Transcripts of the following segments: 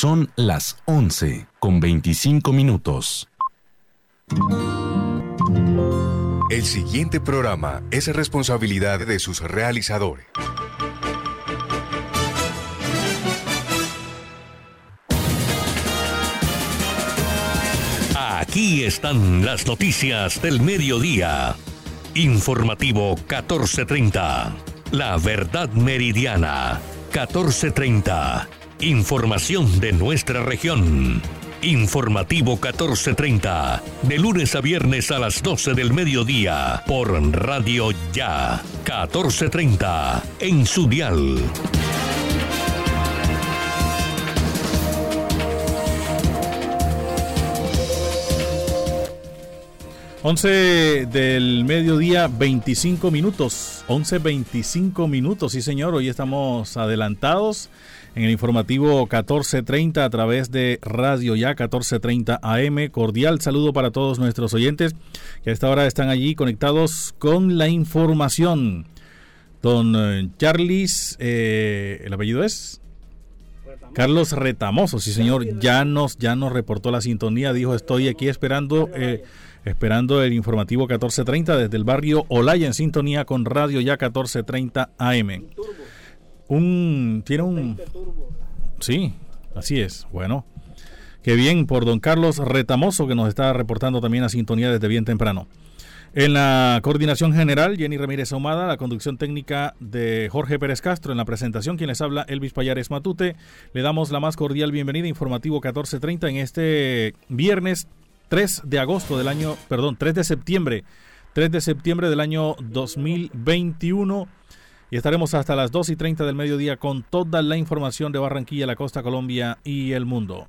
Son las 11 con 25 minutos. El siguiente programa es responsabilidad de sus realizadores. Aquí están las noticias del mediodía. Informativo 1430. La verdad meridiana 1430. Información de nuestra región. Informativo 1430. De lunes a viernes a las 12 del mediodía. Por Radio Ya. 1430. En su dial. 11 del mediodía, 25 minutos. 11.25 minutos, sí señor. Hoy estamos adelantados en el informativo 1430 a través de Radio Ya 1430 AM. Cordial saludo para todos nuestros oyentes que a esta hora están allí conectados con la información. Don eh, Charles, eh, ¿el apellido es? Carlos Retamoso, sí señor, ya nos, ya nos reportó la sintonía, dijo estoy aquí esperando... Eh, esperando el informativo 1430 desde el barrio Olaya en sintonía con Radio Ya 1430 AM. Un tiene un Sí, así es. Bueno, qué bien por don Carlos Retamoso que nos está reportando también a sintonía desde bien temprano. En la coordinación general, Jenny Ramírez Ahumada, la conducción técnica de Jorge Pérez Castro, en la presentación, quien les habla, Elvis Payares Matute. Le damos la más cordial bienvenida, informativo 1430, en este viernes 3 de agosto del año, perdón, 3 de septiembre, 3 de septiembre del año 2021 y estaremos hasta las 2 y 30 del mediodía con toda la información de Barranquilla, la costa Colombia y el mundo.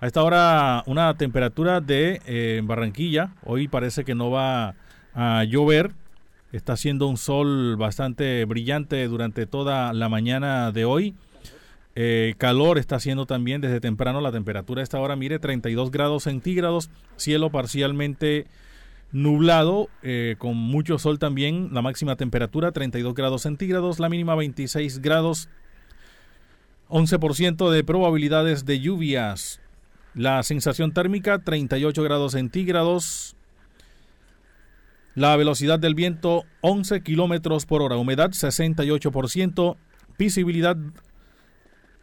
A esta hora una temperatura de eh, Barranquilla, hoy parece que no va a llover, está haciendo un sol bastante brillante durante toda la mañana de hoy. Eh, calor está haciendo también desde temprano. La temperatura a esta hora, mire, 32 grados centígrados. Cielo parcialmente nublado, eh, con mucho sol también. La máxima temperatura, 32 grados centígrados. La mínima, 26 grados. 11% de probabilidades de lluvias. La sensación térmica, 38 grados centígrados. La velocidad del viento, 11 kilómetros por hora. Humedad, 68%. Visibilidad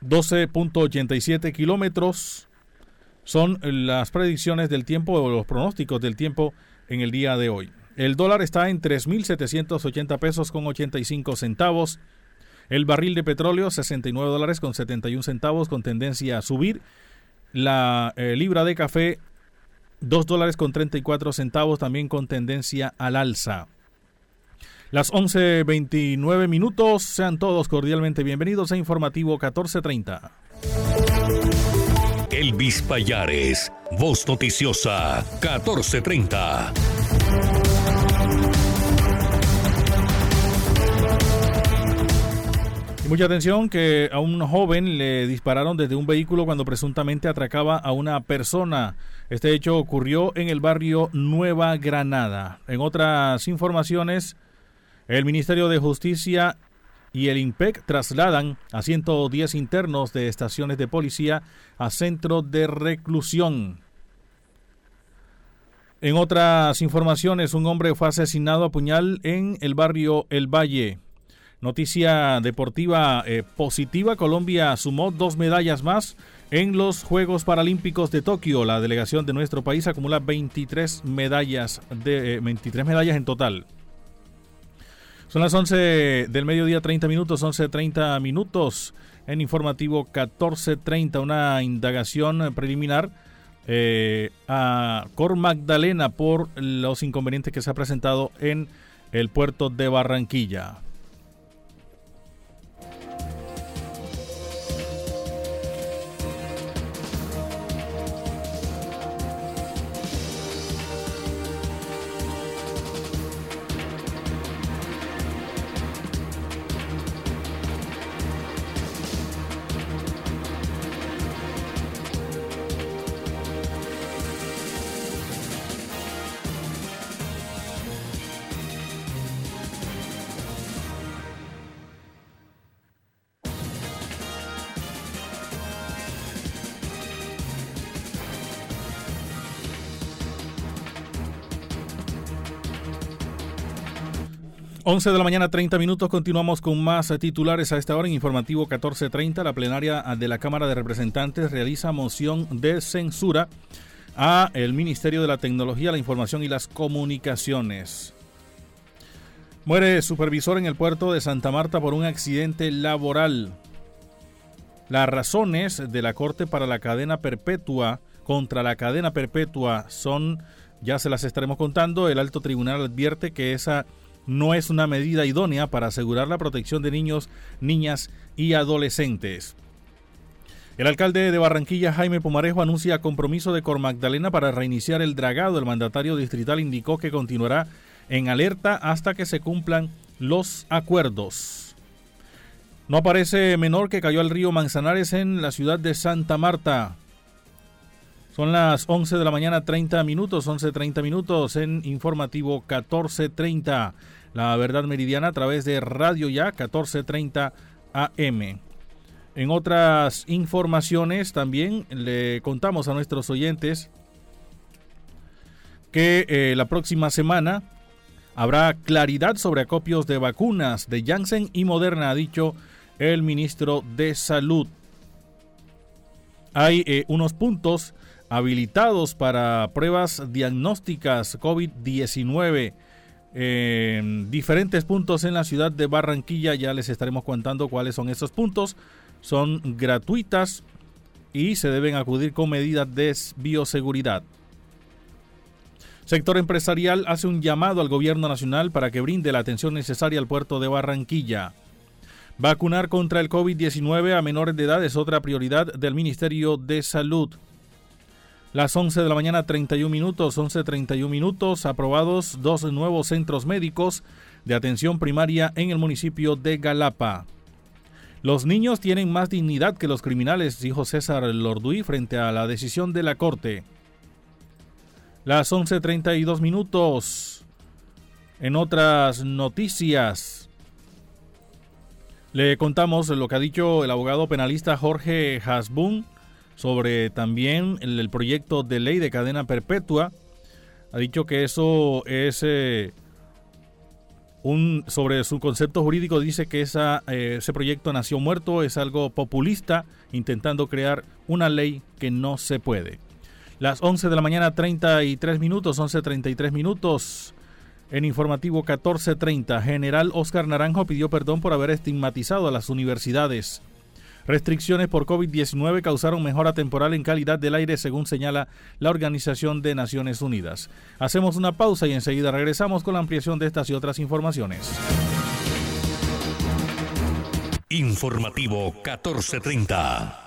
12.87 kilómetros son las predicciones del tiempo o los pronósticos del tiempo en el día de hoy. El dólar está en 3.780 pesos con 85 centavos. El barril de petróleo 69 dólares con 71 centavos con tendencia a subir. La eh, libra de café 2 dólares con 34 centavos también con tendencia al alza. Las 11.29 minutos, sean todos cordialmente bienvenidos a Informativo 1430. Elvis Payares, Voz Noticiosa 1430. mucha atención que a un joven le dispararon desde un vehículo cuando presuntamente atracaba a una persona. Este hecho ocurrió en el barrio Nueva Granada. En otras informaciones, el Ministerio de Justicia y el INPEC trasladan a 110 internos de estaciones de policía a centro de reclusión. En otras informaciones, un hombre fue asesinado a puñal en el barrio El Valle. Noticia deportiva eh, positiva, Colombia sumó dos medallas más en los Juegos Paralímpicos de Tokio. La delegación de nuestro país acumula 23 medallas, de, 23 eh, medallas en total. Son las 11 del mediodía, 30 minutos, 11.30 minutos en informativo 14.30, una indagación preliminar eh, a Cor Magdalena por los inconvenientes que se ha presentado en el puerto de Barranquilla. 11 de la mañana, 30 minutos. Continuamos con más titulares a esta hora en informativo 1430. La plenaria de la Cámara de Representantes realiza moción de censura a el Ministerio de la Tecnología, la Información y las Comunicaciones. Muere supervisor en el puerto de Santa Marta por un accidente laboral. Las razones de la Corte para la cadena perpetua contra la cadena perpetua son, ya se las estaremos contando, el alto tribunal advierte que esa no es una medida idónea para asegurar la protección de niños, niñas y adolescentes. El alcalde de Barranquilla, Jaime Pomarejo, anuncia compromiso de Cor Magdalena para reiniciar el dragado. El mandatario distrital indicó que continuará en alerta hasta que se cumplan los acuerdos. No aparece menor que cayó al río Manzanares en la ciudad de Santa Marta. Son las 11 de la mañana, 30 minutos, 11.30 minutos en informativo 14.30. La verdad meridiana a través de Radio Ya 14.30 AM. En otras informaciones también le contamos a nuestros oyentes que eh, la próxima semana habrá claridad sobre acopios de vacunas de Janssen y Moderna, ha dicho el ministro de Salud. Hay eh, unos puntos habilitados para pruebas diagnósticas COVID-19 en diferentes puntos en la ciudad de Barranquilla. Ya les estaremos contando cuáles son esos puntos son gratuitas y se deben acudir con medidas de bioseguridad. Sector empresarial hace un llamado al gobierno nacional para que brinde la atención necesaria al puerto de Barranquilla. Vacunar contra el COVID-19 a menores de edad es otra prioridad del Ministerio de Salud. Las 11 de la mañana 31 minutos, 11.31 minutos, aprobados dos nuevos centros médicos de atención primaria en el municipio de Galapa. Los niños tienen más dignidad que los criminales, dijo César Lorduí frente a la decisión de la Corte. Las 11.32 minutos. En otras noticias, le contamos lo que ha dicho el abogado penalista Jorge Hasbun sobre también el, proyecto de ley de cadena perpetua. Ha dicho que eso es... Eh, sobre su concepto jurídico dice que esa, eh, ese proyecto nació muerto, es algo populista, intentando crear una ley que no se puede. Las 11 de la mañana 33 minutos, 11.33 minutos. En informativo 14.30, General Oscar Naranjo pidió perdón por haber estigmatizado a las universidades. Restricciones por COVID-19 causaron mejora temporal en calidad del aire, según señala la Organización de Naciones Unidas. Hacemos una pausa y enseguida regresamos con la ampliación de estas y otras informaciones. Informativo 1430.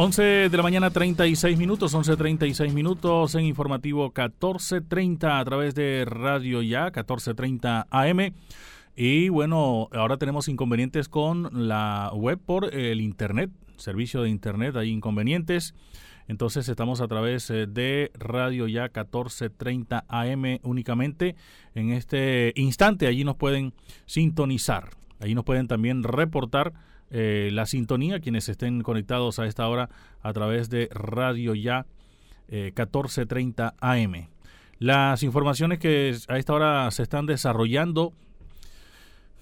11 de la mañana 36 minutos, 11.36 minutos en informativo 1430 a través de Radio Ya, 1430 AM. Y bueno, ahora tenemos inconvenientes con la web por el Internet, servicio de Internet, hay inconvenientes. Entonces estamos a través eh, de Radio Ya 1430 AM únicamente. En este instante allí nos pueden sintonizar, allí nos pueden también reportar eh, la sintonía, quienes estén conectados a esta hora a través de Radio Ya 1430 eh, AM. Las informaciones que a esta hora se están desarrollando,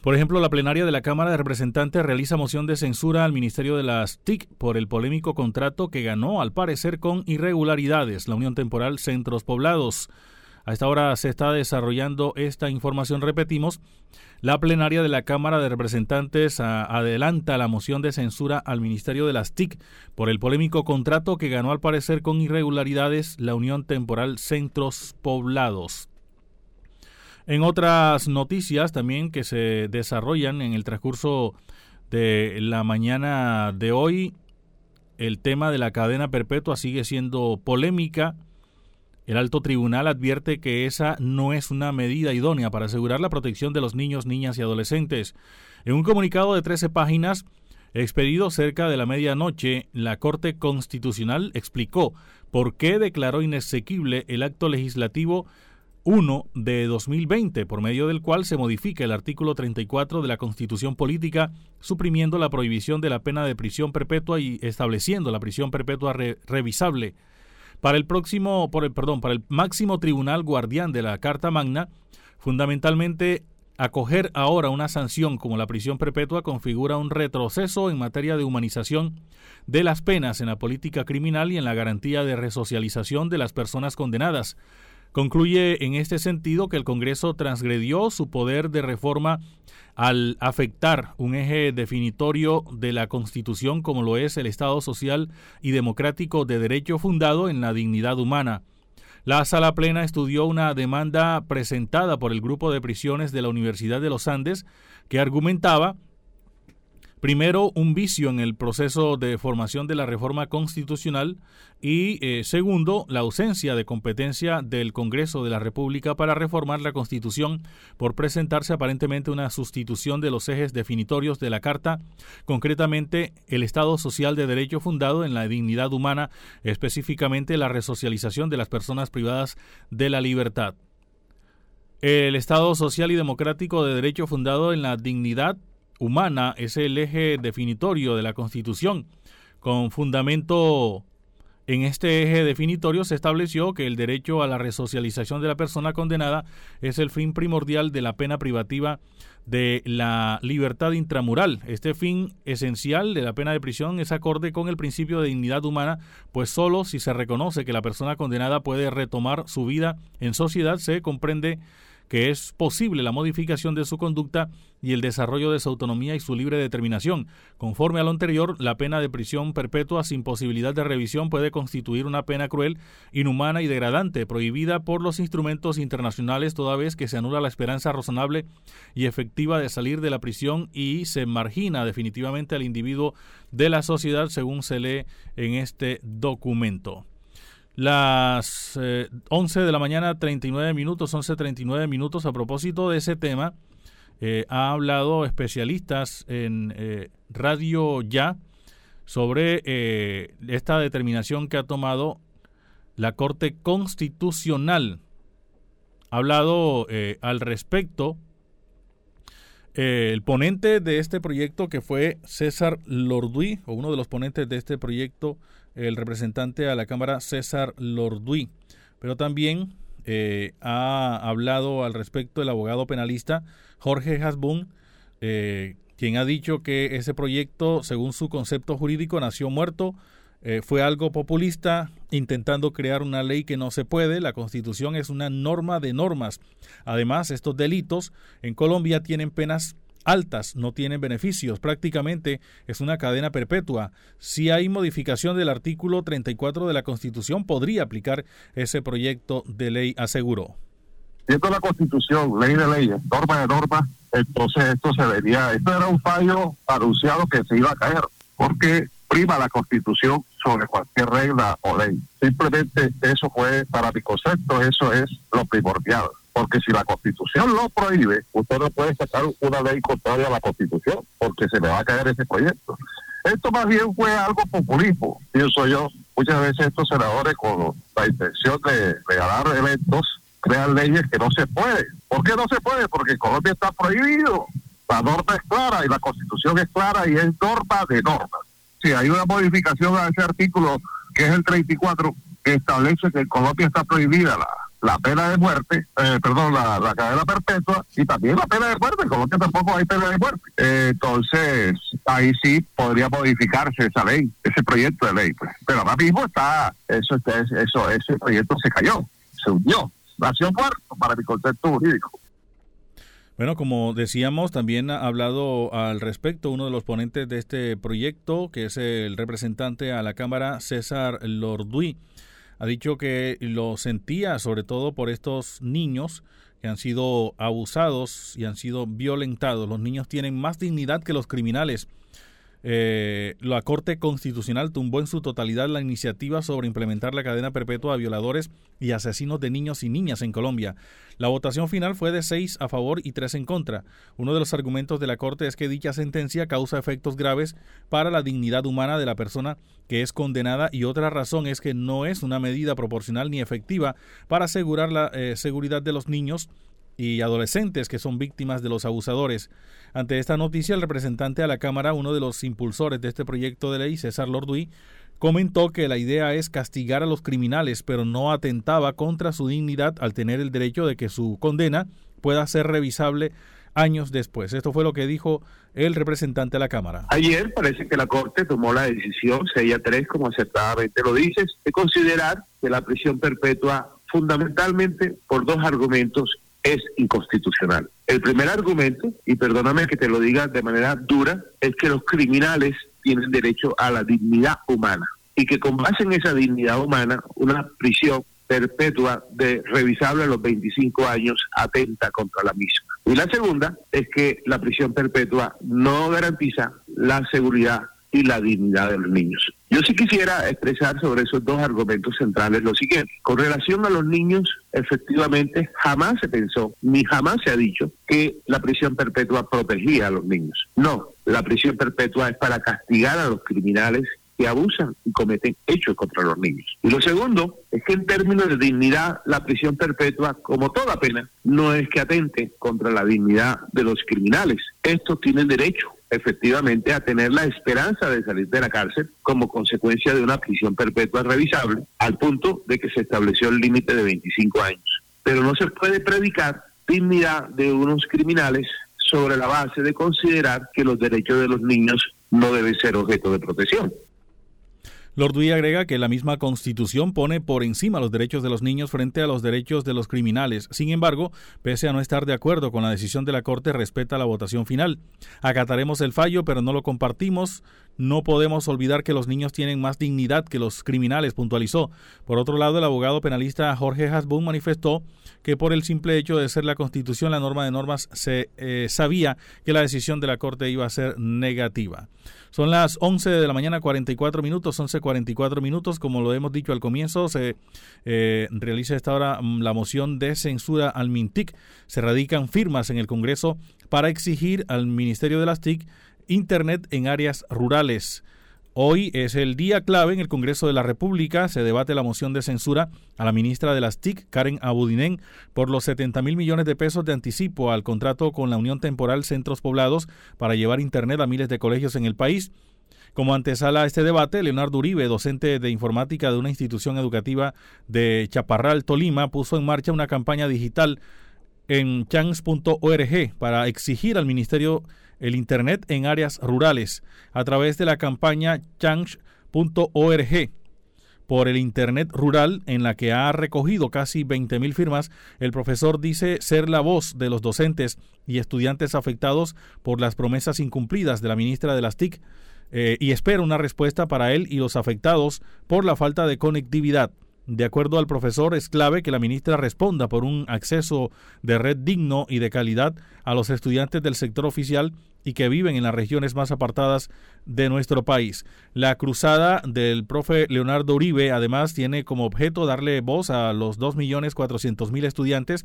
por ejemplo, la plenaria de la Cámara de Representantes realiza moción de censura al Ministerio de las TIC por el polémico contrato que ganó, al parecer, con irregularidades la Unión Temporal Centros Poblados. A esta hora se está desarrollando esta información, repetimos. La plenaria de la Cámara de Representantes adelanta la moción de censura al Ministerio de las TIC por el polémico contrato que ganó al parecer con irregularidades la Unión Temporal Centros Poblados. En otras noticias también que se desarrollan en el transcurso de la mañana de hoy, el tema de la cadena perpetua sigue siendo polémica el alto tribunal advierte que esa no es una medida idónea para asegurar la protección de los niños, niñas y adolescentes. En un comunicado de 13 páginas, expedido cerca de la medianoche, la Corte Constitucional explicó por qué declaró inexequible el acto legislativo 1 de 2020, por medio del cual se modifica el artículo 34 de la Constitución Política, suprimiendo la prohibición de la pena de prisión perpetua y estableciendo la prisión perpetua revisable para el próximo, por el, perdón, para el máximo tribunal guardián de la Carta Magna, fundamentalmente acoger ahora una sanción como la prisión perpetua configura un retroceso en materia de humanización de las penas en la política criminal y en la garantía de resocialización de las personas condenadas, Concluye en este sentido que el Congreso transgredió su poder de reforma al afectar un eje definitorio de la Constitución como lo es el Estado social y democrático de derecho fundado en la dignidad humana. La sala plena estudió una demanda presentada por el grupo de prisiones de la Universidad de los Andes que argumentaba Primero, un vicio en el proceso de formación de la reforma constitucional y eh, segundo, la ausencia de competencia del Congreso de la República para reformar la Constitución por presentarse aparentemente una sustitución de los ejes definitorios de la Carta, concretamente el Estado social de derecho fundado en la dignidad humana, específicamente la resocialización de las personas privadas de la libertad. El Estado social y democrático de derecho fundado en la dignidad humana es el eje definitorio de la Constitución. Con fundamento en este eje definitorio se estableció que el derecho a la resocialización de la persona condenada es el fin primordial de la pena privativa de la libertad intramural. Este fin esencial de la pena de prisión es acorde con el principio de dignidad humana, pues solo si se reconoce que la persona condenada puede retomar su vida en sociedad se comprende que es posible la modificación de su conducta y el desarrollo de su autonomía y su libre determinación. Conforme a lo anterior, la pena de prisión perpetua sin posibilidad de revisión puede constituir una pena cruel, inhumana y degradante, prohibida por los instrumentos internacionales toda vez que se anula la esperanza razonable y efectiva de salir de la prisión y se margina definitivamente al individuo de la sociedad según se lee en este documento. Las 11 eh, de la mañana, 39 minutos, 11.39 minutos. A propósito de ese tema, eh, ha hablado especialistas en eh, Radio Ya sobre esta determinación que ha tomado la Corte Constitucional. Ha hablado al respecto Eh, el ponente de este proyecto que fue César Lorduí, o uno de los ponentes de este proyecto, el representante a la Cámara César Lorduí, pero también eh, ha hablado al respecto el abogado penalista Jorge Hasbun, eh, quien ha dicho que ese proyecto, según su concepto jurídico, nació muerto, eh, fue algo populista, intentando crear una ley que no se puede. La Constitución es una norma de normas. Además, estos delitos en Colombia tienen penas altas, no tienen beneficios. Prácticamente es una cadena perpetua. Si hay modificación del artículo 34 de la Constitución, podría aplicar ese proyecto de ley, aseguró. Siendo la Constitución, ley de leyes, norma de norma, entonces esto se vería, esto era un fallo anunciado que se iba a caer, porque prima la Constitución sobre cualquier regla o ley. Simplemente eso fue, para mi concepto, eso es lo primordial. Porque si la Constitución lo prohíbe, usted no puede sacar una ley contraria a la Constitución, porque se le va a caer ese proyecto. Esto más bien fue algo populismo, pienso yo. Muchas veces estos senadores con la intención de regalar eventos crean leyes que no se pueden. ¿Por qué no se puede? Porque Colombia está prohibido. La norma es clara y la Constitución es clara y es norma de normas hay una modificación a ese artículo, que es el 34, que establece que en Colombia está prohibida la, la pena de muerte, eh, perdón, la, cadena perpetua y también la pena de muerte. En Colombia tampoco hay pena de muerte. Eh, entonces, ahí sí podría modificarse esa ley, ese proyecto de ley. Pues. Pero ahora mismo está, eso, eso, ese proyecto se cayó, se hundió, nació muerto para mi concepto jurídico. Bueno, como decíamos, también ha hablado al respecto uno de los ponentes de este proyecto, que es el representante a la Cámara, César Lorduí. Ha dicho que lo sentía sobre todo por estos niños que han sido abusados y han sido violentados. Los niños tienen más dignidad que los criminales eh, la Corte Constitucional tumbó en su totalidad la iniciativa sobre implementar la cadena perpetua a violadores y asesinos de niños y niñas en Colombia. La votación final fue de seis a favor y tres en contra. Uno de los argumentos de la Corte es que dicha sentencia causa efectos graves para la dignidad humana de la persona que es condenada y otra razón es que no es una medida proporcional ni efectiva para asegurar la eh, seguridad de los niños y adolescentes que son víctimas de los abusadores. Ante esta noticia, el representante a la Cámara, uno de los impulsores de este proyecto de ley, César Lorduí, comentó que la idea es castigar a los criminales, pero no atentaba contra su dignidad al tener el derecho de que su condena pueda ser revisable años después. Esto fue lo que dijo el representante a la Cámara. Ayer parece que la Corte tomó la decisión, 6 a 3, como acertadamente lo dices, de considerar que la prisión perpetua fundamentalmente por dos argumentos es inconstitucional. El primer argumento, y perdóname que te lo diga de manera dura, es que los criminales tienen derecho a la dignidad humana y que con base en esa dignidad humana, una prisión perpetua de revisable a los 25 años atenta contra la misma. Y la segunda es que la prisión perpetua no garantiza la seguridad y la dignidad de los niños. Yo sí quisiera expresar sobre esos dos argumentos centrales lo siguiente. Con relación a los niños, efectivamente jamás se pensó, ni jamás se ha dicho que la prisión perpetua protegía a los niños. No, la prisión perpetua es para castigar a los criminales que abusan y cometen hechos contra los niños. Y lo segundo es que en términos de dignidad, la prisión perpetua, como toda pena, no es que atente contra la dignidad de los criminales. Estos tienen derecho efectivamente a tener la esperanza de salir de la cárcel como consecuencia de una prisión perpetua revisable, al punto de que se estableció el límite de 25 años. Pero no se puede predicar dignidad de unos criminales sobre la base de considerar que los derechos de los niños no deben ser objeto de protección. Lord agrega que la misma Constitución pone por encima los derechos de los niños frente a los derechos de los criminales. Sin embargo, pese a no estar de acuerdo con la decisión de la Corte, respeta la votación final. Acataremos el fallo, pero no lo compartimos. No podemos olvidar que los niños tienen más dignidad que los criminales, puntualizó. Por otro lado, el abogado penalista Jorge Hasbun manifestó que por el simple hecho de ser la Constitución la norma de normas se eh, sabía que la decisión de la Corte iba a ser negativa. Son las 11 de la mañana 44 minutos, 11.44 minutos, como lo hemos dicho al comienzo, se eh, realiza esta hora mm, la moción de censura al MINTIC. Se radican firmas en el Congreso para exigir al Ministerio de las TIC Internet en áreas rurales. Hoy es el día clave en el Congreso de la República. Se debate la moción de censura a la ministra de las TIC, Karen Abudinen, por los 70 mil millones de pesos de anticipo al contrato con la Unión Temporal Centros Poblados para llevar Internet a miles de colegios en el país. Como antesala a este debate, Leonardo Uribe, docente de informática de una institución educativa de Chaparral, Tolima, puso en marcha una campaña digital en chance.org para exigir al Ministerio el Internet en áreas rurales a través de la campaña change.org por el Internet rural en la que ha recogido casi 20.000 firmas, el profesor dice ser la voz de los docentes y estudiantes afectados por las promesas incumplidas de la ministra de las TIC eh, y espera una respuesta para él y los afectados por la falta de conectividad. De acuerdo al profesor, es clave que la ministra responda por un acceso de red digno y de calidad a los estudiantes del sector oficial y que viven en las regiones más apartadas de nuestro país. La cruzada del profe Leonardo Uribe además tiene como objeto darle voz a los 2.400.000 estudiantes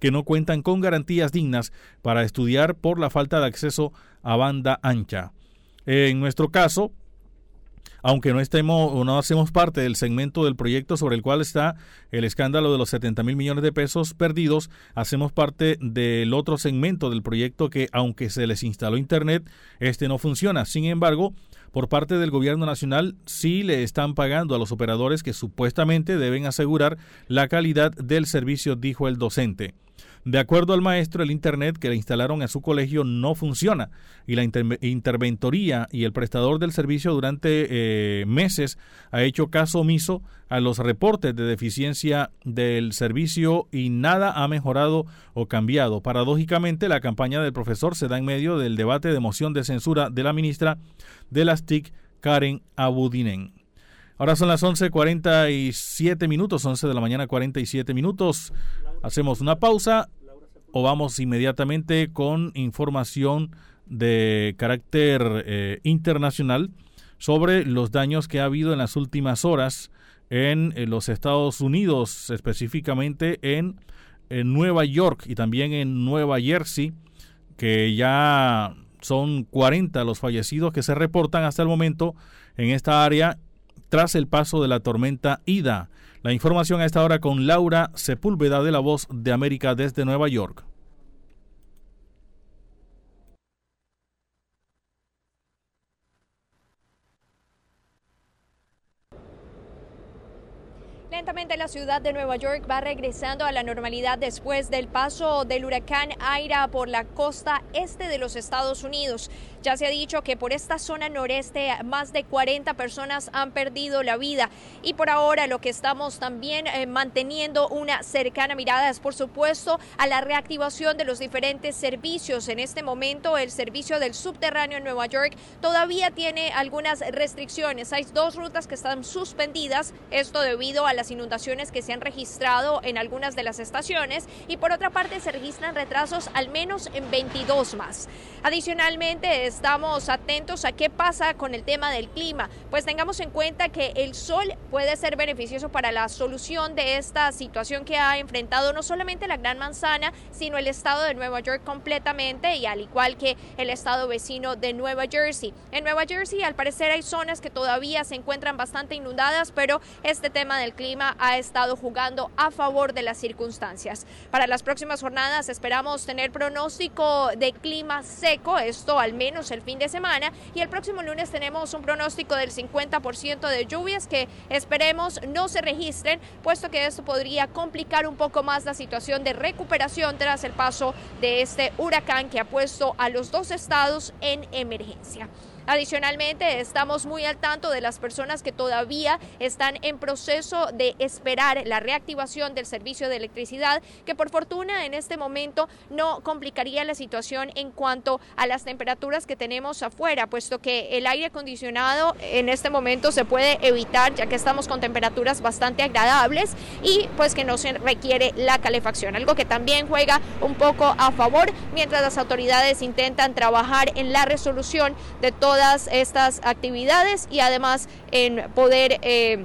que no cuentan con garantías dignas para estudiar por la falta de acceso a banda ancha. En nuestro caso, aunque no estemos o no hacemos parte del segmento del proyecto sobre el cual está el escándalo de los 70 mil millones de pesos perdidos, hacemos parte del otro segmento del proyecto que, aunque se les instaló Internet, este no funciona. Sin embargo, por parte del gobierno nacional sí le están pagando a los operadores que supuestamente deben asegurar la calidad del servicio, dijo el docente. De acuerdo al maestro, el Internet que le instalaron a su colegio no funciona y la interventoría y el prestador del servicio durante eh, meses ha hecho caso omiso a los reportes de deficiencia del servicio y nada ha mejorado o cambiado. Paradójicamente, la campaña del profesor se da en medio del debate de moción de censura de la ministra de las TIC, Karen Abudinen. Ahora son las 11.47 minutos, 11 de la mañana 47 minutos. Hacemos una pausa o vamos inmediatamente con información de carácter eh, internacional sobre los daños que ha habido en las últimas horas en, los Estados Unidos, específicamente en, en, Nueva York y también en Nueva Jersey, que ya son 40 los fallecidos que se reportan hasta el momento en esta área tras el paso de la tormenta Ida. La información a esta hora con Laura Sepúlveda de la Voz de América desde Nueva York. Lentamente la ciudad de Nueva York va regresando a la normalidad después del paso del huracán Aira por la costa este de los Estados Unidos. Ya se ha dicho que por esta zona noreste más de 40 personas han perdido la vida y por ahora lo que estamos también eh, manteniendo una cercana mirada es por supuesto a la reactivación de los diferentes servicios. En este momento el servicio del subterráneo en Nueva York todavía tiene algunas restricciones. Hay dos rutas que están suspendidas, esto debido a las inundaciones que se han registrado en algunas de las estaciones y por otra parte se registran retrasos al menos en 22 más. Adicionalmente, estamos atentos a qué pasa con el tema del clima, pues tengamos en cuenta que el sol puede ser beneficioso para la solución de esta situación que ha enfrentado no solamente la Gran Manzana, sino el estado de Nueva York completamente y al igual que el estado vecino de Nueva Jersey. En Nueva Jersey al parecer hay zonas que todavía se encuentran bastante inundadas, pero este tema del clima ha estado jugando a favor de las circunstancias. Para las próximas jornadas esperamos tener pronóstico de clima seco, esto al el fin de semana y el próximo lunes tenemos un pronóstico del 50% de lluvias que esperemos no se registren, puesto que esto podría complicar un poco más la situación de recuperación tras el paso de este huracán que ha puesto a los dos estados en emergencia. Adicionalmente, estamos muy al tanto de las personas que todavía están en proceso de esperar la reactivación del servicio de electricidad, que por fortuna en este momento no complicaría la situación en cuanto a las temperaturas que tenemos afuera, puesto que el aire acondicionado en este momento se puede evitar ya que estamos con temperaturas bastante agradables y pues que no se requiere la calefacción, algo que también juega un poco a favor mientras las autoridades intentan trabajar en la resolución de todo todas estas actividades y además en poder... Eh,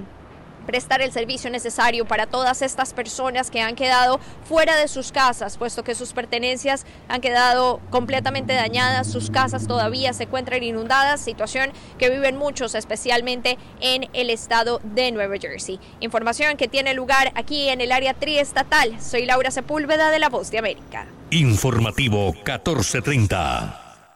prestar el servicio necesario para todas estas personas que han quedado fuera de sus casas, puesto que sus pertenencias han quedado completamente dañadas, sus casas todavía se encuentran inundadas, situación que viven muchos, especialmente en el estado de Nueva Jersey. Información que tiene lugar aquí en el área triestatal. Soy Laura Sepúlveda de La Voz de América. Informativo 1430.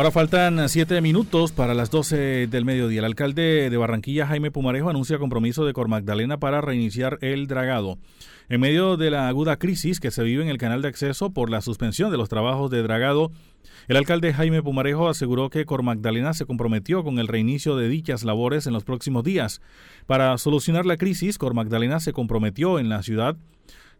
Ahora faltan siete minutos para las 12 del mediodía. El alcalde de Barranquilla, Jaime Pumarejo, anuncia compromiso de Cor Magdalena para reiniciar el dragado. En medio de la aguda crisis que se vive en el canal de acceso por la suspensión de los trabajos de dragado, el alcalde Jaime Pumarejo aseguró que Cor Magdalena se comprometió con el reinicio de dichas labores en los próximos días. Para solucionar la crisis, Cor Magdalena se comprometió en la ciudad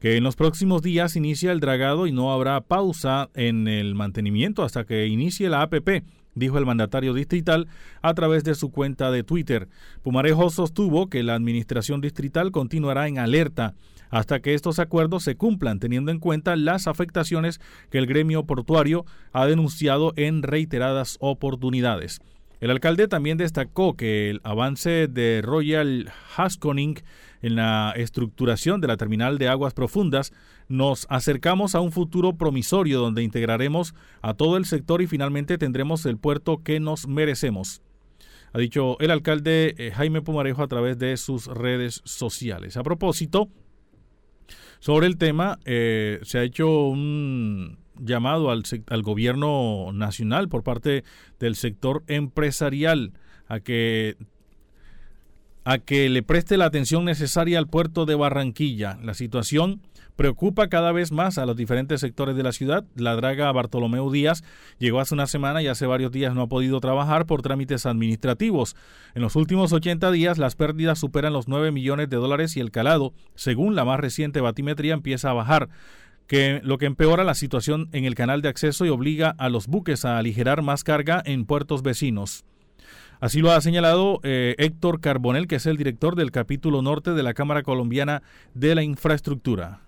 que en los próximos días inicia el dragado y no habrá pausa en el mantenimiento hasta que inicie la APP dijo el mandatario distrital a través de su cuenta de Twitter. Pumarejo sostuvo que la administración distrital continuará en alerta hasta que estos acuerdos se cumplan, teniendo en cuenta las afectaciones que el gremio portuario ha denunciado en reiteradas oportunidades. El alcalde también destacó que el avance de Royal Haskoning en la estructuración de la terminal de aguas profundas, nos acercamos a un futuro promisorio donde integraremos a todo el sector y finalmente tendremos el puerto que nos merecemos. Ha dicho el alcalde eh, Jaime Pumarejo a través de sus redes sociales. A propósito, sobre el tema, eh, se ha hecho un llamado al, al gobierno nacional por parte del sector empresarial a que a que le preste la atención necesaria al puerto de Barranquilla. La situación preocupa cada vez más a los diferentes sectores de la ciudad. La draga Bartolomeu Díaz llegó hace una semana y hace varios días no ha podido trabajar por trámites administrativos. En los últimos 80 días las pérdidas superan los 9 millones de dólares y el calado, según la más reciente batimetría, empieza a bajar. Lo que empeora la situación en el canal de acceso y obliga a los buques a aligerar más carga en puertos vecinos. Así lo ha señalado eh, Héctor Carbonel, que es el director del capítulo norte de la Cámara Colombiana de la Infraestructura.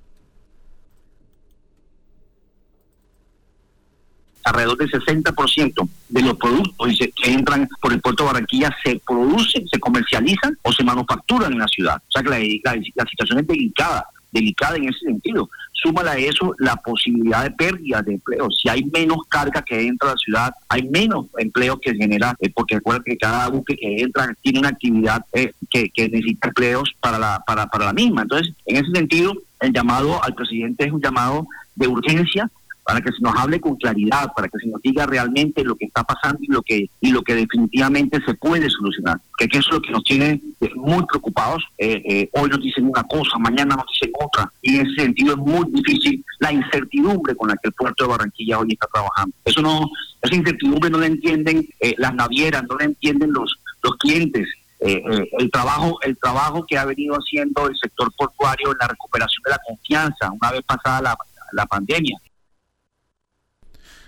alrededor del 60% de los productos que entran por el puerto de Barranquilla se producen, se comercializan o se manufacturan en la ciudad. O sea que la, la situación es delicada, delicada en ese sentido. Súmale a eso la posibilidad de pérdida de empleo. Si hay menos carga que entra a la ciudad, hay menos empleo que genera, eh, porque recuerda que cada buque que entra tiene una actividad eh, que, que, necesita empleos para la, para, para la misma. Entonces, en ese sentido, el llamado al presidente es un llamado de urgencia para que se nos hable con claridad, para que se nos diga realmente lo que está pasando y lo que y lo que definitivamente se puede solucionar. Que, eso es lo que nos tiene eh, muy preocupados. Eh, eh, hoy nos dicen una cosa, mañana nos dicen otra. Y en ese sentido es muy difícil la incertidumbre con la que el puerto de Barranquilla hoy está trabajando. Eso no, esa incertidumbre no la entienden las navieras, no la entienden los los clientes. el trabajo el trabajo que ha venido haciendo el sector portuario en la recuperación de la confianza una vez pasada la, la pandemia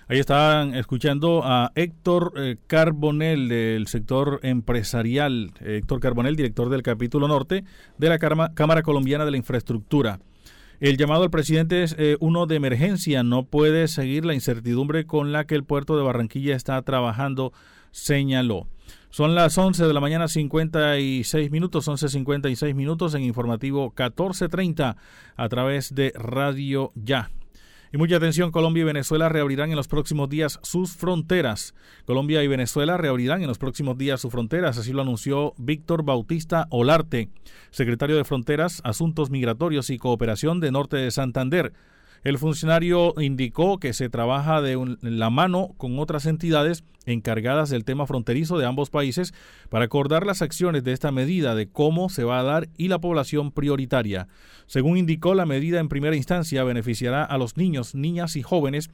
Ahí estaban escuchando a Héctor eh, Carbonel del sector empresarial. Héctor Carbonel, director del capítulo norte de la Cámara Colombiana de la Infraestructura. El llamado al presidente es eh, uno de emergencia. No puede seguir la incertidumbre con la que el puerto de Barranquilla está trabajando, señaló. Son las 11 de la mañana 56 minutos, 11.56 minutos en informativo 14.30 a través de Radio Ya. Y mucha atención, Colombia y Venezuela reabrirán en los próximos días sus fronteras. Colombia y Venezuela reabrirán en los próximos días sus fronteras, así lo anunció Víctor Bautista Olarte, secretario de Fronteras, Asuntos Migratorios y Cooperación de Norte de Santander. El funcionario indicó que se trabaja de la mano con otras entidades encargadas del tema fronterizo de ambos países para acordar las acciones de esta medida, de cómo se va a dar y la población prioritaria. Según indicó, la medida en primera instancia beneficiará a los niños, niñas y jóvenes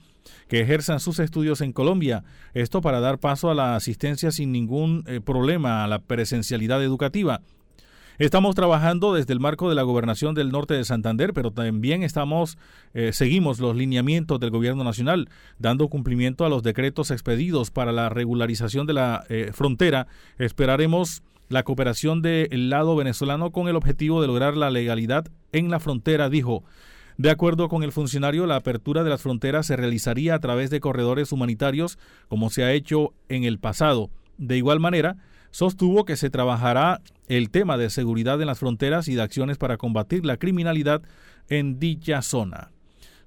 que ejerzan sus estudios en Colombia. Esto para dar paso a la asistencia sin ningún eh, problema a la presencialidad educativa. Estamos trabajando desde el marco de la gobernación del norte de Santander, pero también estamos, eh, seguimos los lineamientos del gobierno nacional, dando cumplimiento a los decretos expedidos para la regularización de la eh, frontera. Esperaremos la cooperación del lado venezolano con el objetivo de lograr la legalidad en la frontera, dijo. De acuerdo con el funcionario, la apertura de las fronteras se realizaría a través de corredores humanitarios, como se ha hecho en el pasado. De igual manera, sostuvo que se trabajará el tema de seguridad en las fronteras y de acciones para combatir la criminalidad en dicha zona.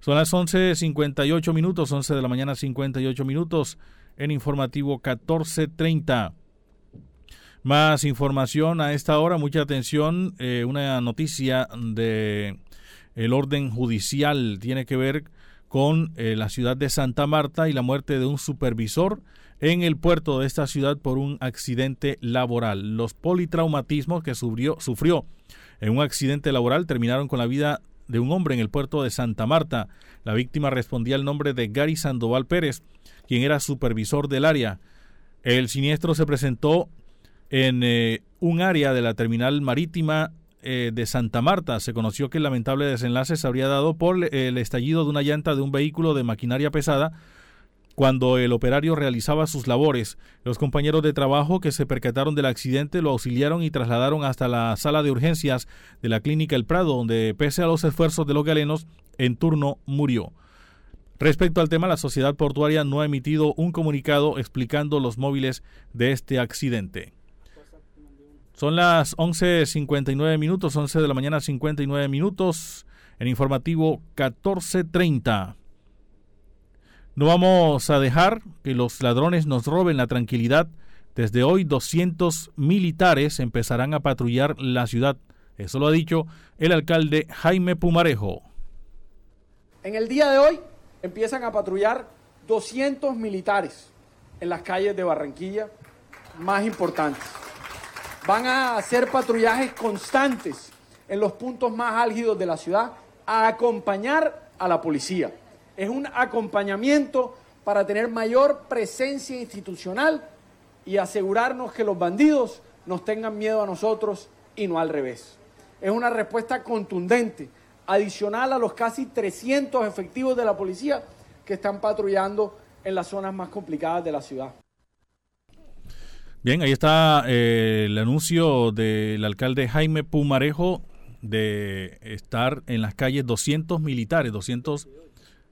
Son las 11.58 minutos, 11 de la mañana 58 minutos en informativo 14.30. Más información a esta hora, mucha atención, eh, una noticia de el orden judicial tiene que ver eh, la ciudad de Santa Marta y la muerte de un supervisor en el puerto de esta ciudad por un accidente laboral. Los politraumatismos que sufrió, sufrió en un accidente laboral terminaron con la vida de un hombre en el puerto de Santa Marta. La víctima respondía al nombre de Gary Sandoval Pérez, quien era supervisor del área. El siniestro se presentó en eh, un área de la terminal marítima eh, de Santa Marta. Se conoció que el lamentable desenlace se habría dado por el estallido de una llanta de un vehículo de maquinaria pesada cuando el operario realizaba sus labores, los compañeros de trabajo que se percataron del accidente lo auxiliaron y trasladaron hasta la sala de urgencias de la clínica El Prado, donde pese a los esfuerzos de los galenos, en turno murió. Respecto al tema, la sociedad portuaria no ha emitido un comunicado explicando los móviles de este accidente. Son las 11.59 minutos, 11 de la mañana 59 minutos, en informativo 1430. No vamos a dejar que los ladrones nos roben la tranquilidad. Desde hoy 200 militares empezarán a patrullar la ciudad. Eso lo ha dicho el alcalde Jaime Pumarejo. En el día de hoy empiezan a patrullar 200 militares en las calles de Barranquilla más importantes. Van a hacer patrullajes constantes en los puntos más álgidos de la ciudad a acompañar a la policía. Es un acompañamiento para tener mayor presencia institucional y asegurarnos que los bandidos nos tengan miedo a nosotros y no al revés. Es una respuesta contundente, adicional a los casi 300 efectivos de la policía que están patrullando en las zonas más complicadas de la ciudad. Bien, ahí está eh, el anuncio del alcalde Jaime Pumarejo de estar en las calles 200 militares, 200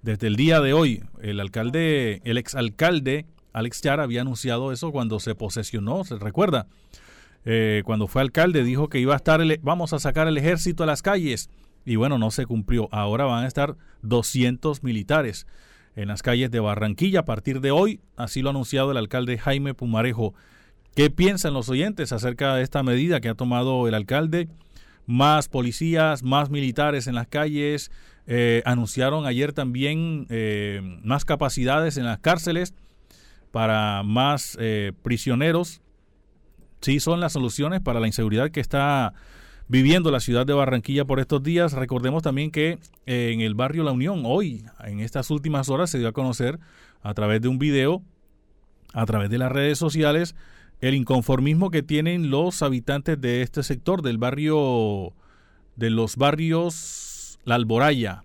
desde el día de hoy. El alcalde, el exalcalde Alex Yar había anunciado eso cuando se posesionó, se recuerda. Eh, cuando fue alcalde dijo que iba a estar, vamos a sacar el ejército a las calles. Y bueno, no se cumplió. Ahora van a estar 200 militares en las calles de Barranquilla a partir de hoy. Así lo ha anunciado el alcalde Jaime Pumarejo. ¿Qué piensan los oyentes acerca de esta medida que ha tomado el alcalde? Más policías, más militares en las calles. Eh, anunciaron ayer también eh, más capacidades en las cárceles para más eh, prisioneros. Sí, son las soluciones para la inseguridad que está viviendo la ciudad de Barranquilla por estos días. Recordemos también que en el barrio La Unión, hoy, en estas últimas horas, se dio a conocer a través de un video, a través de las redes sociales, el inconformismo que tienen los habitantes de este sector, del barrio, de los barrios La Alboraya.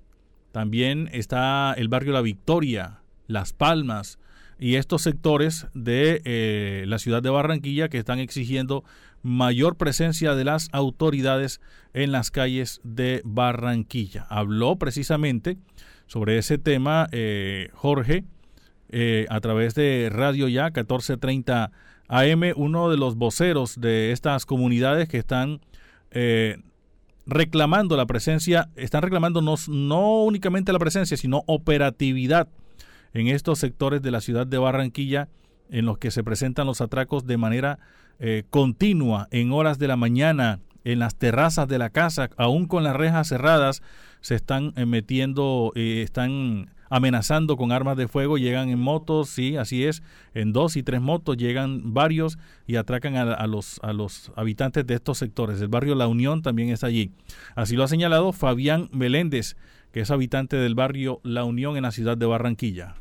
También está el barrio La Victoria, Las Palmas y estos sectores de eh, la ciudad de Barranquilla que están exigiendo mayor presencia de las autoridades en las calles de Barranquilla. Habló precisamente sobre ese tema eh, Jorge eh, a través de Radio Ya 1430 AM, uno de los voceros de estas comunidades que están eh, reclamando la presencia, están reclamando no, únicamente la presencia, sino operatividad en estos sectores de la ciudad de Barranquilla en los que se presentan los atracos de manera eh, continua en horas de la mañana en las terrazas de la casa, aún con las rejas cerradas, se están eh, metiendo, están amenazando con armas de fuego, llegan en motos, sí, así es, en dos y tres motos llegan varios y atracan a, los, a los habitantes de estos sectores. El barrio La Unión también está allí. Así lo ha señalado Fabián Meléndez, que es habitante del barrio La Unión en la ciudad de Barranquilla.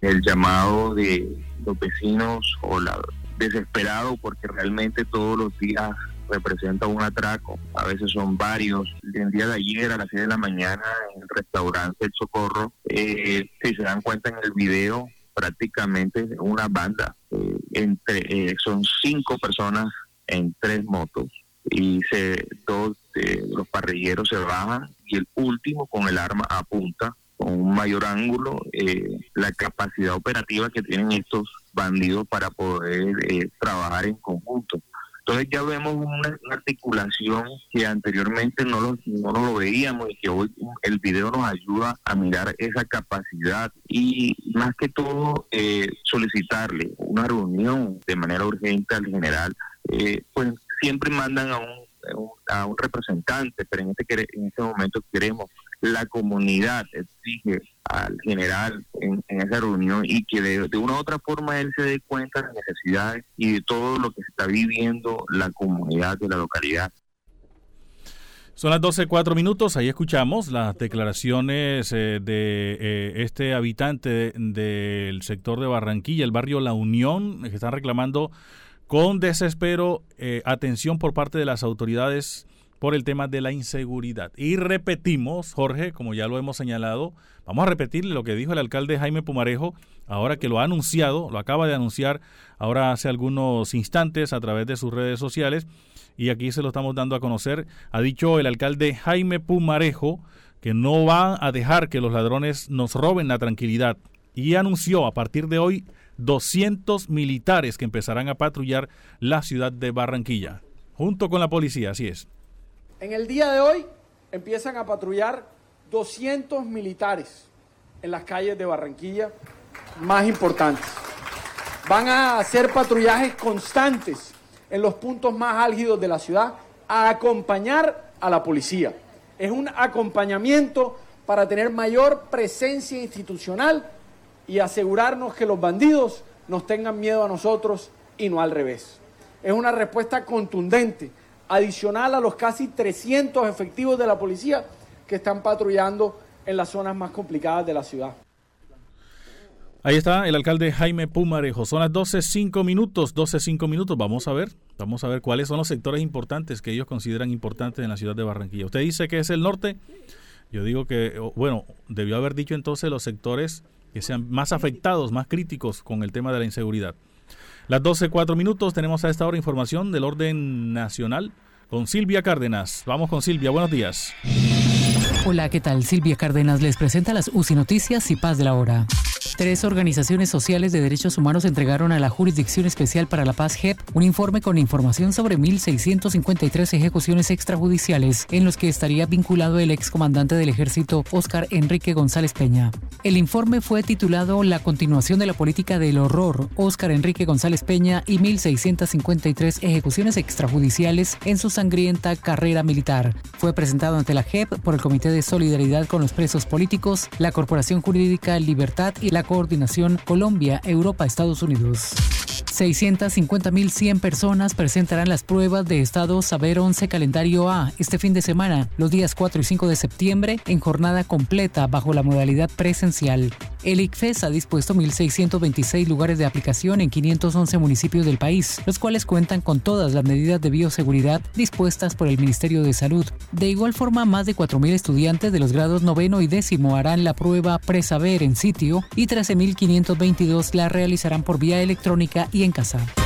El llamado de los vecinos o la desesperado porque realmente todos los días representa un atraco, a veces son varios. El día de ayer a las 6 de la mañana en el restaurante El Socorro, eh, si se dan cuenta en el video, prácticamente una banda, eh, entre eh, son cinco personas en tres motos y se, dos los parrilleros se bajan y el último con el arma apunta con un mayor ángulo la capacidad operativa que tienen estos bandidos para poder trabajar en conjunto. Entonces ya vemos una, articulación que anteriormente no lo, no lo veíamos y que hoy el video nos ayuda a mirar esa capacidad y más que todo eh, solicitarle una reunión de manera urgente al general, eh, pues siempre mandan a un, a un representante, pero en este, en este momento queremos la comunidad exige al general en, esa reunión y que de, una u otra forma él se dé cuenta de las necesidades y de todo lo que está viviendo la comunidad de la localidad. Son las 12, cuatro minutos. Ahí escuchamos las declaraciones eh, de eh, este habitante del sector de Barranquilla, el barrio La Unión, que están reclamando con desespero eh, atención por parte de las autoridades por el tema de la inseguridad. Y repetimos, Jorge, como ya lo hemos señalado, vamos a repetirle lo que dijo el alcalde Jaime Pumarejo, ahora que lo ha anunciado, lo acaba de anunciar ahora hace algunos instantes a través de sus redes sociales, y aquí se lo estamos dando a conocer. Ha dicho el alcalde Jaime Pumarejo que no va a dejar que los ladrones nos roben la tranquilidad, y anunció a partir de hoy 200 militares que empezarán a patrullar la ciudad de Barranquilla, junto con la policía, así es. En el día de hoy empiezan a patrullar 200 militares en las calles de Barranquilla más importantes. Van a hacer patrullajes constantes en los puntos más álgidos de la ciudad a acompañar a la policía. Es un acompañamiento para tener mayor presencia institucional y asegurarnos que los bandidos nos tengan miedo a nosotros y no al revés. Es una respuesta contundente, adicional a los casi 300 efectivos de la policía que están patrullando en las zonas más complicadas de la ciudad. Ahí está el alcalde Jaime Pumarejo. Son las 12, 5 minutos, 12, 5 minutos. Vamos a ver, vamos a ver cuáles son los sectores importantes que ellos consideran importantes en la ciudad de Barranquilla. Usted dice que es el norte. Yo digo que, bueno, debió haber dicho entonces los sectores que sean más afectados, más críticos con el tema de la inseguridad. Las 12, 4 minutos, tenemos a esta hora información del orden nacional con Silvia Cárdenas. Vamos con Silvia, buenos días. Hola, ¿qué tal? Silvia Cárdenas les presenta las UCI Noticias y Paz de la Hora. Tres organizaciones sociales de derechos humanos entregaron a la Jurisdicción Especial para la Paz JEP un informe con información sobre 1.653 ejecuciones extrajudiciales en los que estaría vinculado el excomandante del ejército Óscar Enrique González Peña. El informe fue titulado La continuación de la política del horror, Óscar Enrique González Peña y 1.653 ejecuciones extrajudiciales en su sangrienta carrera militar. Fue presentado ante la JEP por el Comité de Solidaridad con los Presos Políticos, la Corporación Jurídica Libertad y la coordinación Colombia-Europa-Estados Unidos. 650.100 personas presentarán las pruebas de estado Saber 11 Calendario A este fin de semana, los días 4 y 5 de septiembre, en jornada completa bajo la modalidad presencial. El ICFES ha dispuesto 1.626 lugares de aplicación en 511 municipios del país, los cuales cuentan con todas las medidas de bioseguridad dispuestas por el Ministerio de Salud. De igual forma, más de 4.000 estudiantes de los grados noveno y décimo harán la prueba Presaber en sitio y 13.522 la realizarán por vía electrónica y en casa.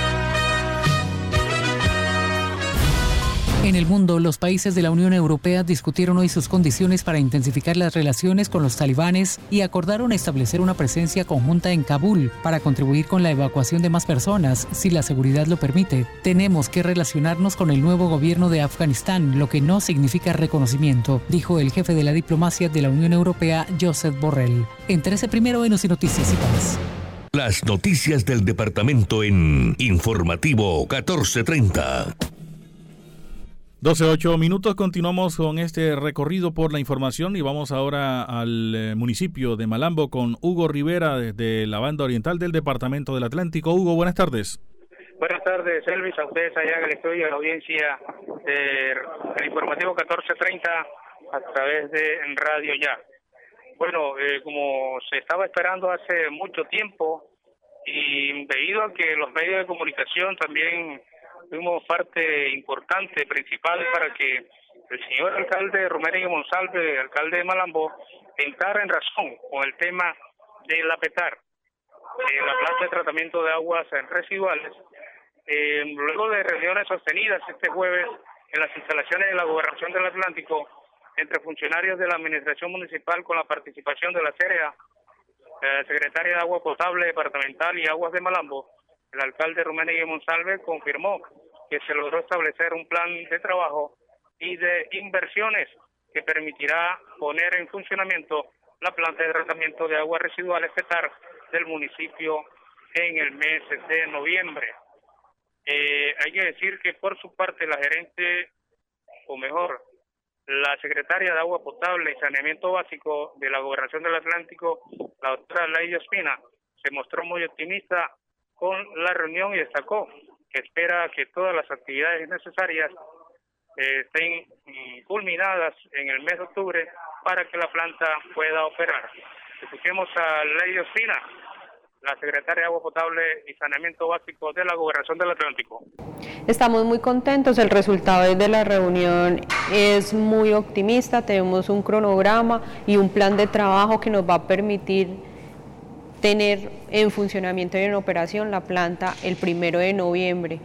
En el mundo, los países de la Unión Europea discutieron hoy sus condiciones para intensificar las relaciones con los talibanes y acordaron establecer una presencia conjunta en Kabul para contribuir con la evacuación de más personas, si la seguridad lo permite. Tenemos que relacionarnos con el nuevo gobierno de Afganistán, lo que no significa reconocimiento, dijo el jefe de la diplomacia de la Unión Europea, Joseph Borrell. Entérese primero en Noticias y. Las noticias del departamento en Informativo 1430. 12, minutos, continuamos con este recorrido por la información y vamos ahora al eh, municipio de Malambo con Hugo Rivera desde la banda oriental del Departamento del Atlántico. Hugo, buenas tardes. Buenas tardes, Elvis, a ustedes allá en el estudio, a la audiencia del informativo 1430 a través de Radio Ya. Bueno, eh, como se estaba esperando hace mucho tiempo y debido a que los medios de comunicación también fuimos parte importante, principal, para que el señor alcalde Romero Monsalve, alcalde de Malambo, entrara en razón con el tema de la PETAR, la planta de tratamiento de aguas residuales. Eh, luego de reuniones sostenidas este jueves en las instalaciones de la Gobernación del Atlántico entre funcionarios de la Administración Municipal con la participación de la CEREA, eh, Secretaria de Agua Potable Departamental y Aguas de Malambo, el alcalde Rumén Monsalve confirmó que se logró establecer un plan de trabajo y de inversiones que permitirá poner en funcionamiento la planta de tratamiento de aguas residuales PETAR del municipio en el mes de noviembre. Eh, hay que decir que por su parte la gerente, o mejor, la secretaria de Agua Potable y Saneamiento Básico de la Gobernación del Atlántico, la doctora Laidia Espina, se mostró muy optimista con la reunión y destacó que espera que todas las actividades necesarias eh, estén mm, culminadas en el mes de octubre para que la planta pueda operar. Escuchemos a Lady Ospina, la secretaria de Agua Potable y Saneamiento Básico de la Gobernación del Atlántico. Estamos muy contentos, el resultado de la reunión es muy optimista, tenemos un cronograma y un plan de trabajo que nos va a permitir tener en funcionamiento y en operación la planta el primero de noviembre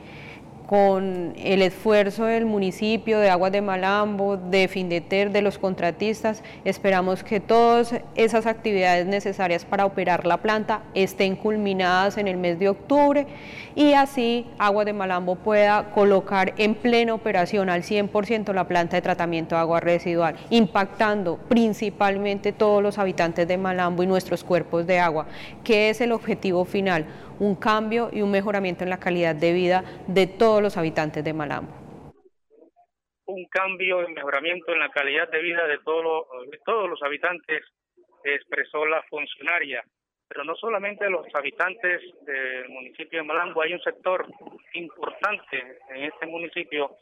con el esfuerzo del municipio, de Aguas de Malambo, de Findeter, de los contratistas, esperamos que todas esas actividades necesarias para operar la planta estén culminadas en el mes de octubre y así Aguas de Malambo pueda colocar en plena operación al 100% la planta de tratamiento de agua residual, impactando principalmente todos los habitantes de Malambo y nuestros cuerpos de agua, que es el objetivo final un cambio y un mejoramiento en la calidad de vida de todos los habitantes de Malambo. Un cambio y mejoramiento en la calidad de vida de, todos los habitantes, expresó la funcionaria. Pero no solamente los habitantes del municipio de Malambo, hay un sector importante en este municipio,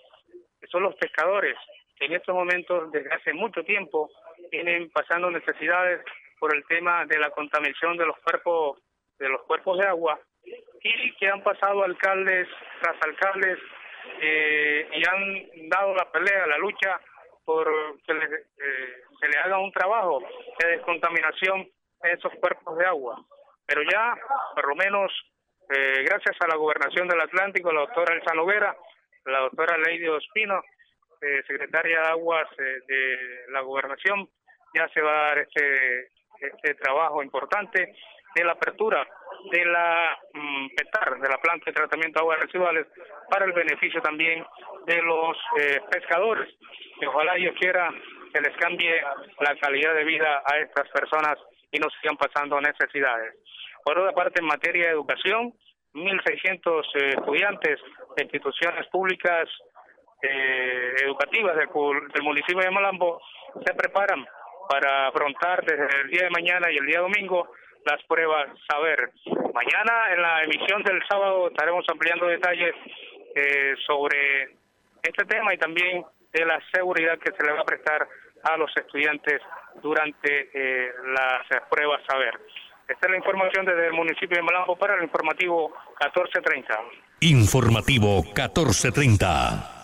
que son los pescadores, que en estos momentos, desde hace mucho tiempo, vienen pasando necesidades por el tema de la contaminación de los cuerpos de los cuerpos de agua y que han pasado alcaldes tras alcaldes eh, y han dado la pelea, la lucha por que eh, se le haga un trabajo de descontaminación en esos cuerpos de agua. Pero ya, por lo menos, eh, gracias a la gobernación del Atlántico, la doctora Elsa Noguera, la doctora Lady Ospino, secretaria de Aguas de la gobernación, ya se va a dar este, este trabajo importante de la apertura de la mm, PETAR, de la planta de tratamiento de aguas residuales, para el beneficio también de los eh, pescadores. Que ojalá Dios quiera que les cambie la calidad de vida a estas personas y no sigan pasando necesidades. Por otra parte, en materia de educación, 1.600 eh, estudiantes de instituciones públicas eh, educativas del, del municipio de Malambo se preparan para afrontar desde el día de mañana y el día domingo las pruebas saber. Mañana en la emisión del sábado estaremos ampliando detalles eh, sobre este tema y también de la seguridad que se le va a prestar a los estudiantes durante eh, las pruebas saber. Esta es la información desde el municipio de Malambo para el informativo 1430. Informativo 1430.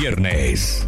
viernes.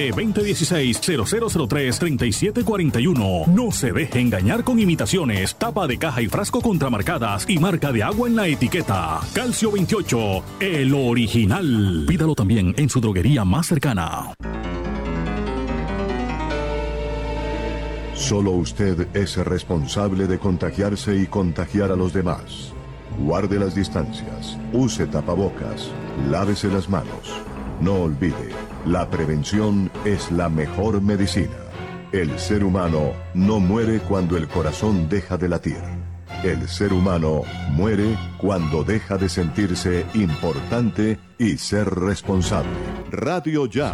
2016-0003-3741. No se deje engañar con imitaciones, tapa de caja y frasco contramarcadas y marca de agua en la etiqueta. Calcio 28, el original. Pídalo también en su droguería más cercana. Solo usted es responsable de contagiarse y contagiar a los demás. Guarde las distancias, use tapabocas, lávese las manos. No olvide, la prevención es la mejor medicina. El ser humano no muere cuando el corazón deja de latir. El ser humano muere cuando deja de sentirse importante y ser responsable. Radio Ya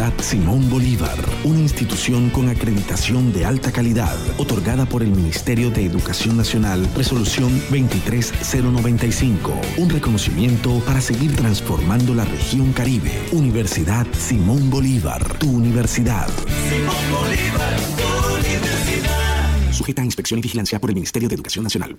Universidad Simón Bolívar, una institución con acreditación de alta calidad, otorgada por el Ministerio de Educación Nacional, resolución 23095, un reconocimiento para seguir transformando la región Caribe. Universidad Simón Bolívar, tu universidad. Simón Bolívar, tu universidad. Sujeta a inspección y vigilancia por el Ministerio de Educación Nacional.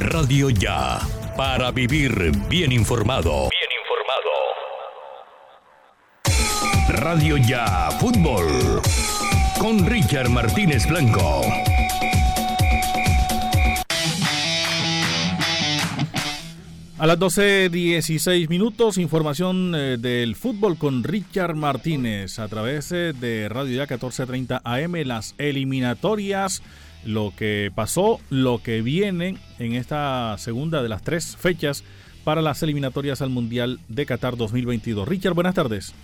Radio Ya, para vivir bien informado. Bien informado. Radio Ya Fútbol con Richard Martínez Blanco. A las 12.16 minutos, información eh, del fútbol con Richard Martínez a través eh, de Radio Ya 1430 AM, las eliminatorias lo que pasó, lo que viene en esta segunda de las tres fechas para las eliminatorias al Mundial de Qatar 2022. Richard, buenas tardes.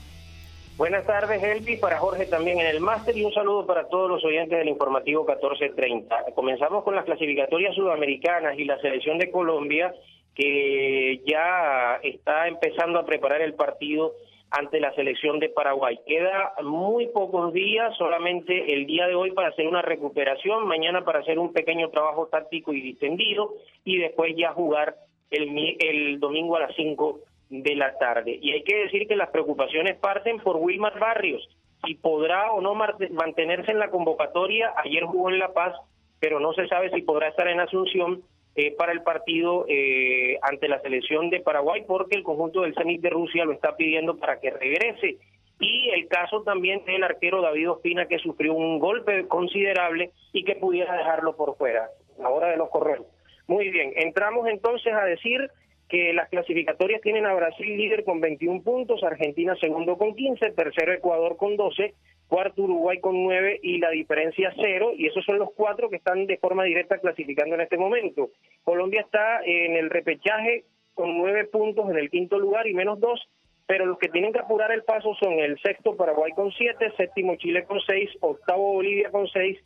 Buenas tardes, Elvi, para Jorge también en el máster y un saludo para todos los oyentes del informativo 1430. Comenzamos con las clasificatorias sudamericanas y la selección de Colombia que ya está empezando a preparar el partido ante la selección de Paraguay. Queda muy pocos días, solamente el día de hoy para hacer una recuperación, mañana para hacer un pequeño trabajo táctico y distendido y después ya jugar el, el domingo a las 5 de la tarde. Y hay que decir que las preocupaciones parten por Wilmar Barrios, si podrá o no mantenerse en la convocatoria, ayer jugó en La Paz, pero no se sabe si podrá estar en Asunción eh, para el partido eh, ante la selección de Paraguay, porque el conjunto del Zenit de Rusia lo está pidiendo para que regrese. Y el caso también del arquero David Ospina, que sufrió un golpe considerable y que pudiera dejarlo por fuera, a hora de los correos. Muy bien, entramos entonces a decir que las clasificatorias tienen a Brasil líder con 21 puntos, Argentina segundo con 15, tercero Ecuador con 12, cuarto Uruguay con 9 y la diferencia cero, y esos son los cuatro que están de forma directa clasificando en este momento. Colombia está en el repechaje con 9 puntos en el quinto lugar y menos 2, pero los que tienen que apurar el paso son el sexto Paraguay con 7, séptimo Chile con 6, octavo Bolivia con 6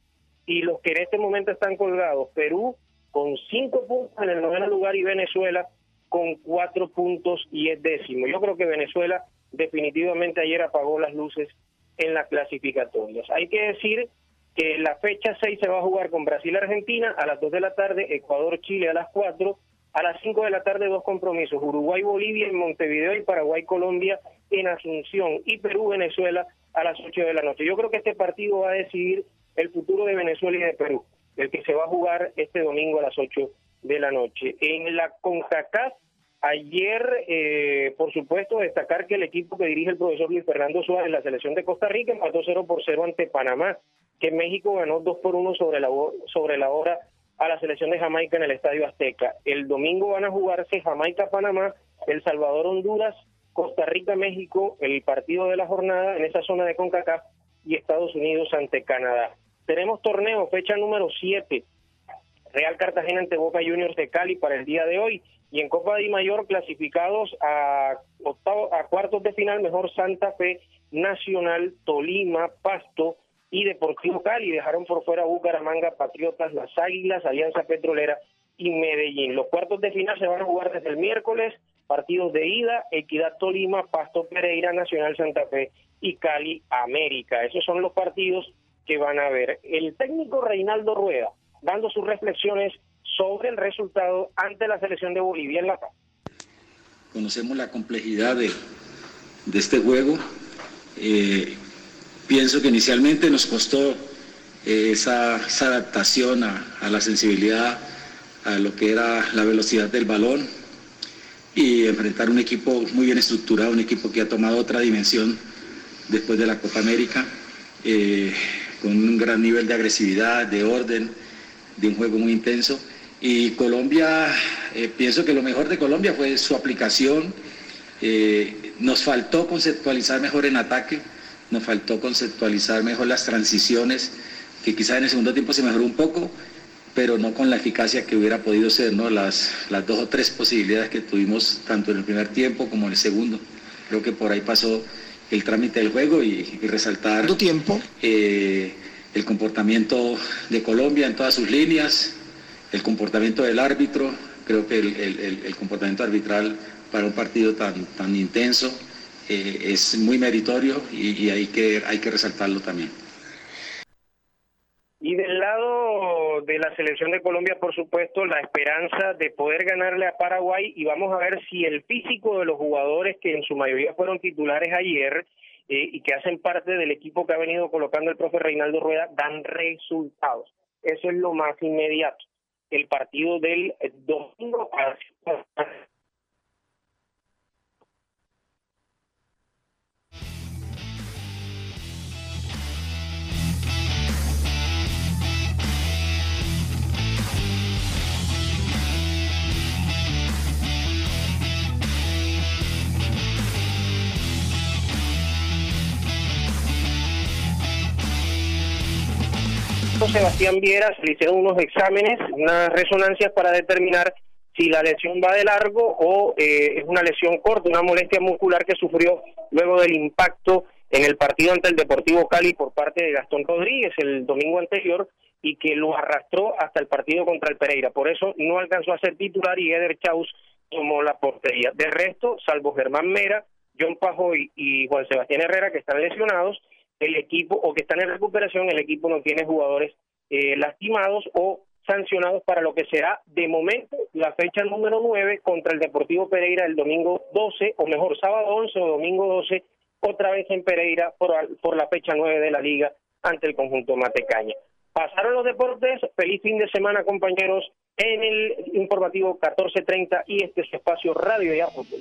y los que en este momento están colgados, Perú con 5 puntos en el noveno lugar y Venezuela con 4 puntos y es décimo. Yo creo que Venezuela definitivamente ayer apagó las luces en las clasificatorias. Hay que decir que la fecha 6 se va a jugar con Brasil-Argentina a las 2 de la tarde, Ecuador-Chile a las 4, a las 5 de la tarde dos compromisos, Uruguay-Bolivia en Montevideo y Paraguay-Colombia en Asunción y Perú-Venezuela a las 8 de la noche. Yo creo que este partido va a decidir el futuro de Venezuela y de Perú, el que se va a jugar este domingo a las 8 de la noche. En la CONCACAF Ayer, eh, por supuesto, destacar que el equipo que dirige el profesor Luis Fernando Suárez, la selección de Costa Rica, empató 0 por 0 ante Panamá, que México ganó 2 por 1 sobre la, sobre la hora a la selección de Jamaica en el Estadio Azteca. El domingo van a jugarse Jamaica-Panamá, El Salvador-Honduras, Costa Rica-México, el partido de la jornada en esa zona de CONCACAF y Estados Unidos ante Canadá. Tenemos torneo, fecha número 7, Real Cartagena ante Boca Juniors de Cali para el día de hoy y en Copa de Mayor clasificados a, octavo, a cuartos de final mejor Santa Fe, Nacional, Tolima, Pasto y Deportivo Cali. Dejaron por fuera Bucaramanga, Patriotas, Las Águilas, Alianza Petrolera y Medellín. Los cuartos de final se van a jugar desde el miércoles, partidos de ida, Equidad Tolima, Pasto Pereira, Nacional Santa Fe y Cali América. Esos son los partidos que van a ver. El técnico Reinaldo Rueda, dando sus reflexiones sobre el resultado ante la selección de Bolivia en La Paz. Conocemos la complejidad de, este juego. Eh, pienso que inicialmente nos costó eh, esa, adaptación a, a, la sensibilidad a lo que era la velocidad del balón y enfrentar un equipo muy bien estructurado, un equipo que ha tomado otra dimensión después de la Copa América, eh, con un gran nivel de agresividad, de orden, de un juego muy intenso. Y Colombia, eh, pienso que lo mejor de Colombia fue su aplicación. Eh, nos faltó conceptualizar mejor en ataque, nos faltó conceptualizar mejor las transiciones, que quizás en el segundo tiempo se mejoró un poco, pero no con la eficacia que hubiera podido ser, ¿no? Las, las dos o tres posibilidades que tuvimos tanto en el primer tiempo como en el segundo. Creo que por ahí pasó el trámite del juego y, y resaltar tiempo? Eh, el comportamiento de Colombia en todas sus líneas, el comportamiento del árbitro, creo que el, el- el comportamiento arbitral para un partido tan, tan intenso eh, es muy meritorio y, y hay, que, hay que resaltarlo también. Y del lado de la selección de Colombia, por supuesto, la esperanza de poder ganarle a Paraguay y vamos a ver si el físico de los jugadores que en su mayoría fueron titulares ayer eh, y que hacen parte del equipo que ha venido colocando el profe Reinaldo Rueda dan resultados. Eso es lo más inmediato. El partido del domingo Sebastián Viera se hicieron unos exámenes, unas resonancias para determinar si la lesión va de largo o eh, es una lesión corta, una molestia muscular que sufrió luego del impacto en el partido ante el Deportivo Cali por parte de Gastón Rodríguez el domingo anterior y que lo arrastró hasta el partido contra el Pereira. Por eso no alcanzó a ser titular y Eder Chaus tomó la portería. De resto, salvo Germán Mera, John Pajoy y Juan Sebastián Herrera que están lesionados, el equipo o que están en recuperación, el equipo no tiene jugadores eh, lastimados o sancionados para lo que será de momento la fecha número 9 contra el Deportivo Pereira el domingo 12, o mejor, sábado 11 o domingo 12, otra vez en Pereira por, por la fecha 9 de la liga ante el conjunto Matecaña. Pasaron los deportes, feliz fin de semana compañeros en el informativo 1430 y este es espacio Radio Ya Fútbol.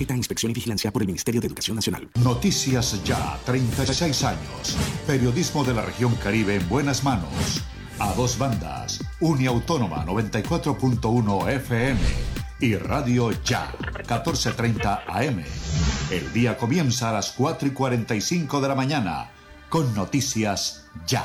Sujeta a inspección y vigilancia por el Ministerio de Educación Nacional. Noticias Ya, 36 años. Periodismo de la región Caribe en buenas manos. A dos bandas. Uniautónoma 94.1 FM y Radio Ya, 14.30 AM. El día comienza a las 4 y 45 de la mañana con Noticias Ya.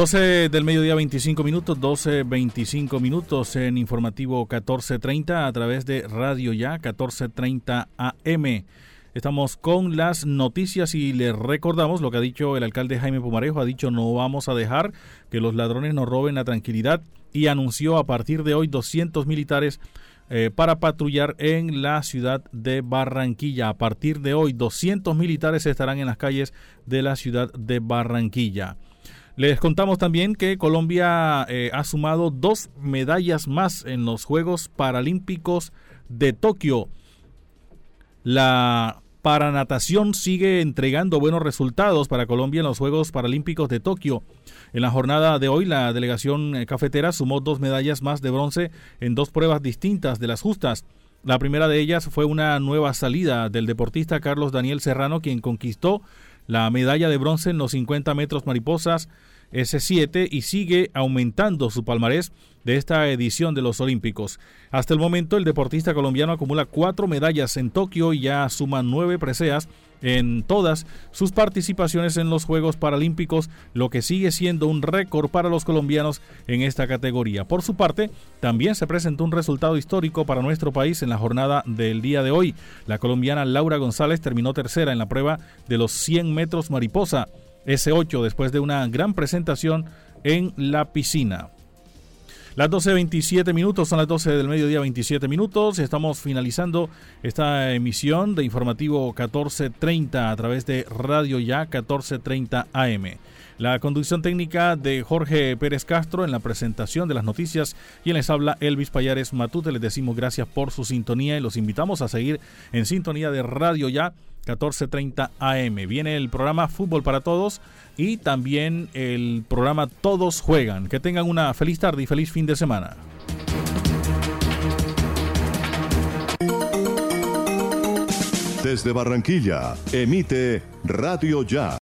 12 del mediodía 25 minutos, 12, 25 minutos en informativo 1430 a través de Radio Ya 1430 AM. Estamos con las noticias y les recordamos lo que ha dicho el alcalde Jaime Pumarejo, ha dicho no vamos a dejar que los ladrones nos roben la tranquilidad y anunció a partir de hoy 200 militares eh, para patrullar en la ciudad de Barranquilla. A partir de hoy 200 militares estarán en las calles de la ciudad de Barranquilla. Les contamos también que Colombia eh, ha sumado dos medallas más en los Juegos Paralímpicos de Tokio. La paranatación sigue entregando buenos resultados para Colombia en los Juegos Paralímpicos de Tokio. En la jornada de hoy, la delegación eh, cafetera sumó dos medallas más de bronce en dos pruebas distintas de las justas. La primera de ellas fue una nueva salida del deportista Carlos Daniel Serrano, quien conquistó la medalla de bronce en los 50 metros mariposas S7 y sigue aumentando su palmarés de esta edición de los Olímpicos. Hasta el momento el deportista colombiano acumula cuatro medallas en Tokio y ya suma nueve preseas en todas sus participaciones en los Juegos Paralímpicos, lo que sigue siendo un récord para los colombianos en esta categoría. Por su parte, también se presentó un resultado histórico para nuestro país en la jornada del día de hoy. La colombiana Laura González terminó tercera en la prueba de los 100 metros mariposa. S8 después de una gran presentación en la piscina. Las 12.27 minutos, son las 12 del mediodía 27 minutos. Estamos finalizando esta emisión de informativo 1430 a través de Radio Ya 1430 AM. La conducción técnica de Jorge Pérez Castro en la presentación de las noticias y les habla Elvis Payares Matute. Les decimos gracias por su sintonía y los invitamos a seguir en sintonía de Radio Ya 14.30 AM. Viene el programa Fútbol para Todos y también el programa Todos Juegan. Que tengan una feliz tarde y feliz fin de semana. Desde Barranquilla, emite Radio Ya.